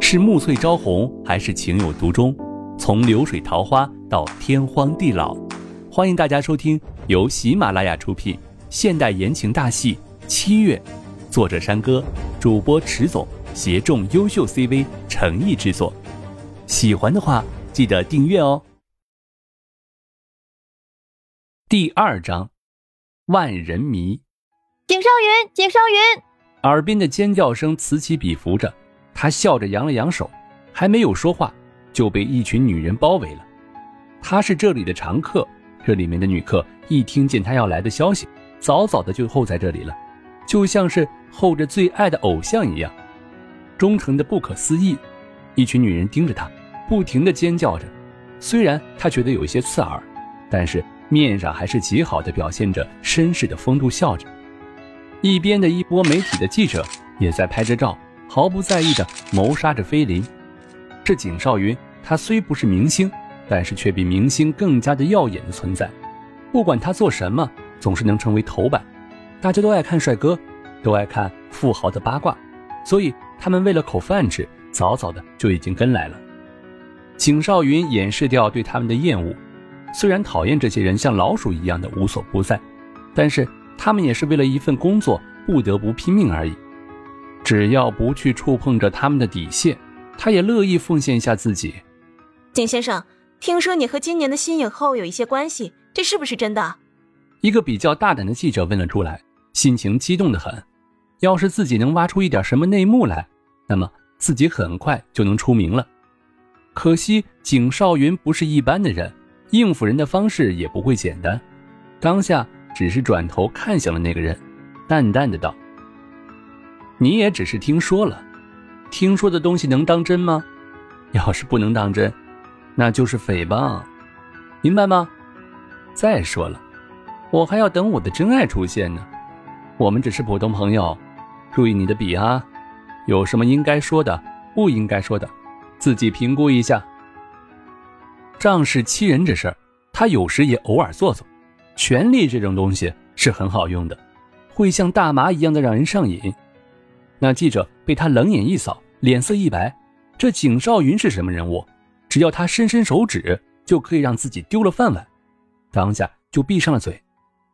是暮翠朝红，还是情有独钟？从流水桃花到天荒地老，欢迎大家收听由喜马拉雅出品现代言情大戏《七月》，作者山歌，主播迟总，协众优秀 CV 诚意制作。喜欢的话，记得订阅哦。第二章，万人迷。景少云，景少云！耳边的尖叫声此起彼伏着，他笑着扬了扬手，还没有说话。就被一群女人包围了。他是这里的常客，这里面的女客一听见他要来的消息，早早的就候在这里了，就像是候着最爱的偶像一样，忠诚的不可思议。一群女人盯着他，不停的尖叫着。虽然他觉得有一些刺耳，但是面上还是极好的表现着绅士的风度，笑着。一边的一波媒体的记者也在拍着照，毫不在意的谋杀着菲林。这景少云，他虽不是明星，但是却比明星更加的耀眼的存在。不管他做什么，总是能成为头版。大家都爱看帅哥，都爱看富豪的八卦，所以他们为了口饭吃，早早的就已经跟来了。景少云掩饰掉对他们的厌恶，虽然讨厌这些人像老鼠一样的无所不在，但是他们也是为了一份工作不得不拼命而已。只要不去触碰着他们的底线。他也乐意奉献一下自己。景先生，听说你和今年的新影后有一些关系，这是不是真的？一个比较大胆的记者问了出来，心情激动的很。要是自己能挖出一点什么内幕来，那么自己很快就能出名了。可惜景少云不是一般的人，应付人的方式也不会简单。当下只是转头看向了那个人，淡淡的道：“你也只是听说了。”听说的东西能当真吗？要是不能当真，那就是诽谤，明白吗？再说了，我还要等我的真爱出现呢。我们只是普通朋友，注意你的笔啊！有什么应该说的、不应该说的，自己评估一下。仗势欺人这事儿，他有时也偶尔做做。权力这种东西是很好用的，会像大麻一样的让人上瘾。那记者被他冷眼一扫，脸色一白。这景少云是什么人物？只要他伸伸手指，就可以让自己丢了饭碗。当下就闭上了嘴，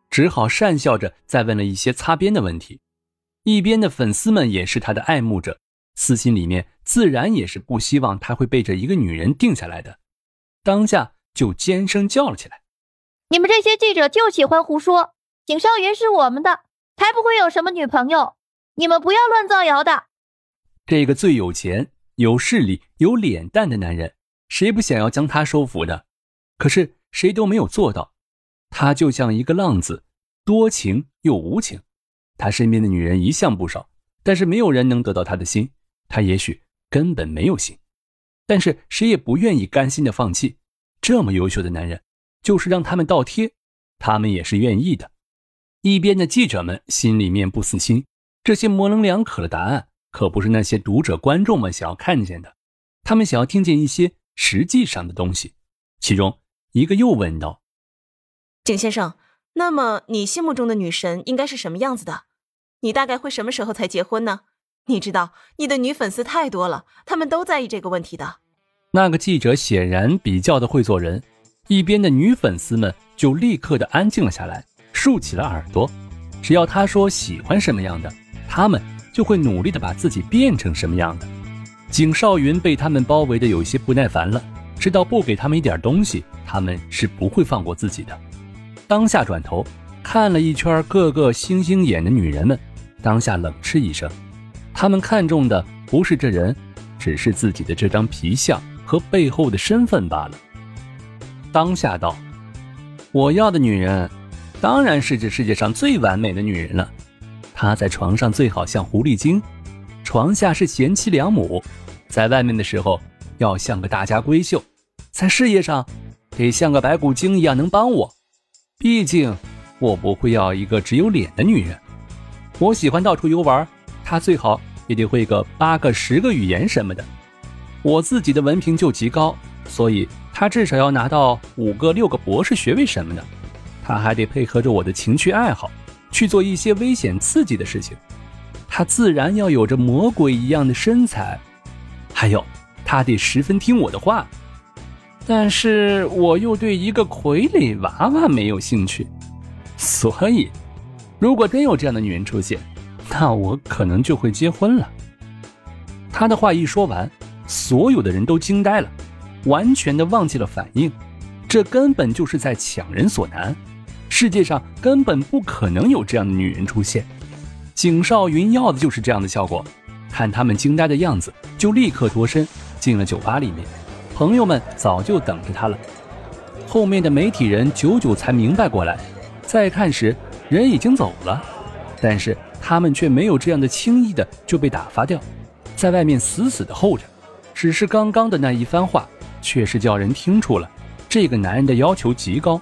只好讪笑着再问了一些擦边的问题。一边的粉丝们也是他的爱慕者，私心里面自然也是不希望他会被这一个女人定下来的。当下就尖声叫了起来：“你们这些记者就喜欢胡说！景少云是我们的，才不会有什么女朋友。”你们不要乱造谣的。这个最有钱、有势力、有脸蛋的男人，谁不想要将他收服的？可是谁都没有做到。他就像一个浪子，多情又无情。他身边的女人一向不少，但是没有人能得到他的心。他也许根本没有心，但是谁也不愿意甘心的放弃。这么优秀的男人，就是让他们倒贴，他们也是愿意的。一边的记者们心里面不死心。这些模棱两可的答案，可不是那些读者观众们想要看见的。他们想要听见一些实际上的东西。其中一个又问道：“景先生，那么你心目中的女神应该是什么样子的？你大概会什么时候才结婚呢？你知道，你的女粉丝太多了，他们都在意这个问题的。”那个记者显然比较的会做人，一边的女粉丝们就立刻的安静了下来，竖起了耳朵。只要他说喜欢什么样的。他们就会努力的把自己变成什么样的。景少云被他们包围的有些不耐烦了，知道不给他们一点东西，他们是不会放过自己的。当下转头看了一圈个个星星眼的女人们，当下冷嗤一声：他们看中的不是这人，只是自己的这张皮相和背后的身份罢了。当下道：我要的女人，当然是这世界上最完美的女人了。她在床上最好像狐狸精，床下是贤妻良母，在外面的时候要像个大家闺秀，在事业上得像个白骨精一样能帮我。毕竟我不会要一个只有脸的女人，我喜欢到处游玩，她最好也得会个八个十个语言什么的。我自己的文凭就极高，所以她至少要拿到五个六个博士学位什么的。她还得配合着我的情趣爱好。去做一些危险刺激的事情，他自然要有着魔鬼一样的身材，还有，他得十分听我的话。但是我又对一个傀儡娃娃没有兴趣，所以，如果真有这样的女人出现，那我可能就会结婚了。他的话一说完，所有的人都惊呆了，完全的忘记了反应。这根本就是在强人所难，世界上根本不可能有这样的女人出现。景少云要的就是这样的效果。看他们惊呆的样子，就立刻脱身进了酒吧里面。朋友们早就等着他了。后面的媒体人久久才明白过来，再看时人已经走了，但是他们却没有这样的轻易的就被打发掉，在外面死死的候着。只是刚刚的那一番话，却是叫人听出了这个男人的要求极高，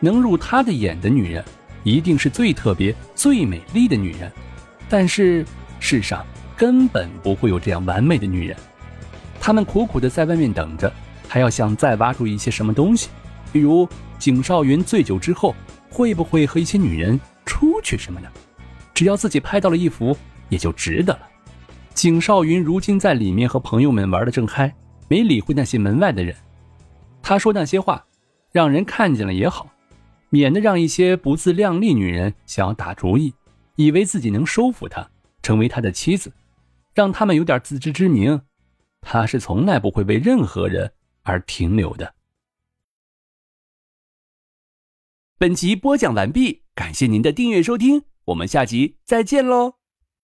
能入他的眼的女人，一定是最特别、最美丽的女人。但是世上。根本不会有这样完美的女人，他们苦苦的在外面等着，还要想再挖出一些什么东西，比如景少云醉酒之后会不会和一些女人出去什么的，只要自己拍到了一幅，也就值得了。景少云如今在里面和朋友们玩的正嗨，没理会那些门外的人。他说那些话，让人看见了也好，免得让一些不自量力女人想要打主意，以为自己能收服他，成为他的妻子。让他们有点自知之明，他是从来不会为任何人而停留的。本集播讲完毕，感谢您的订阅收听，我们下集再见喽。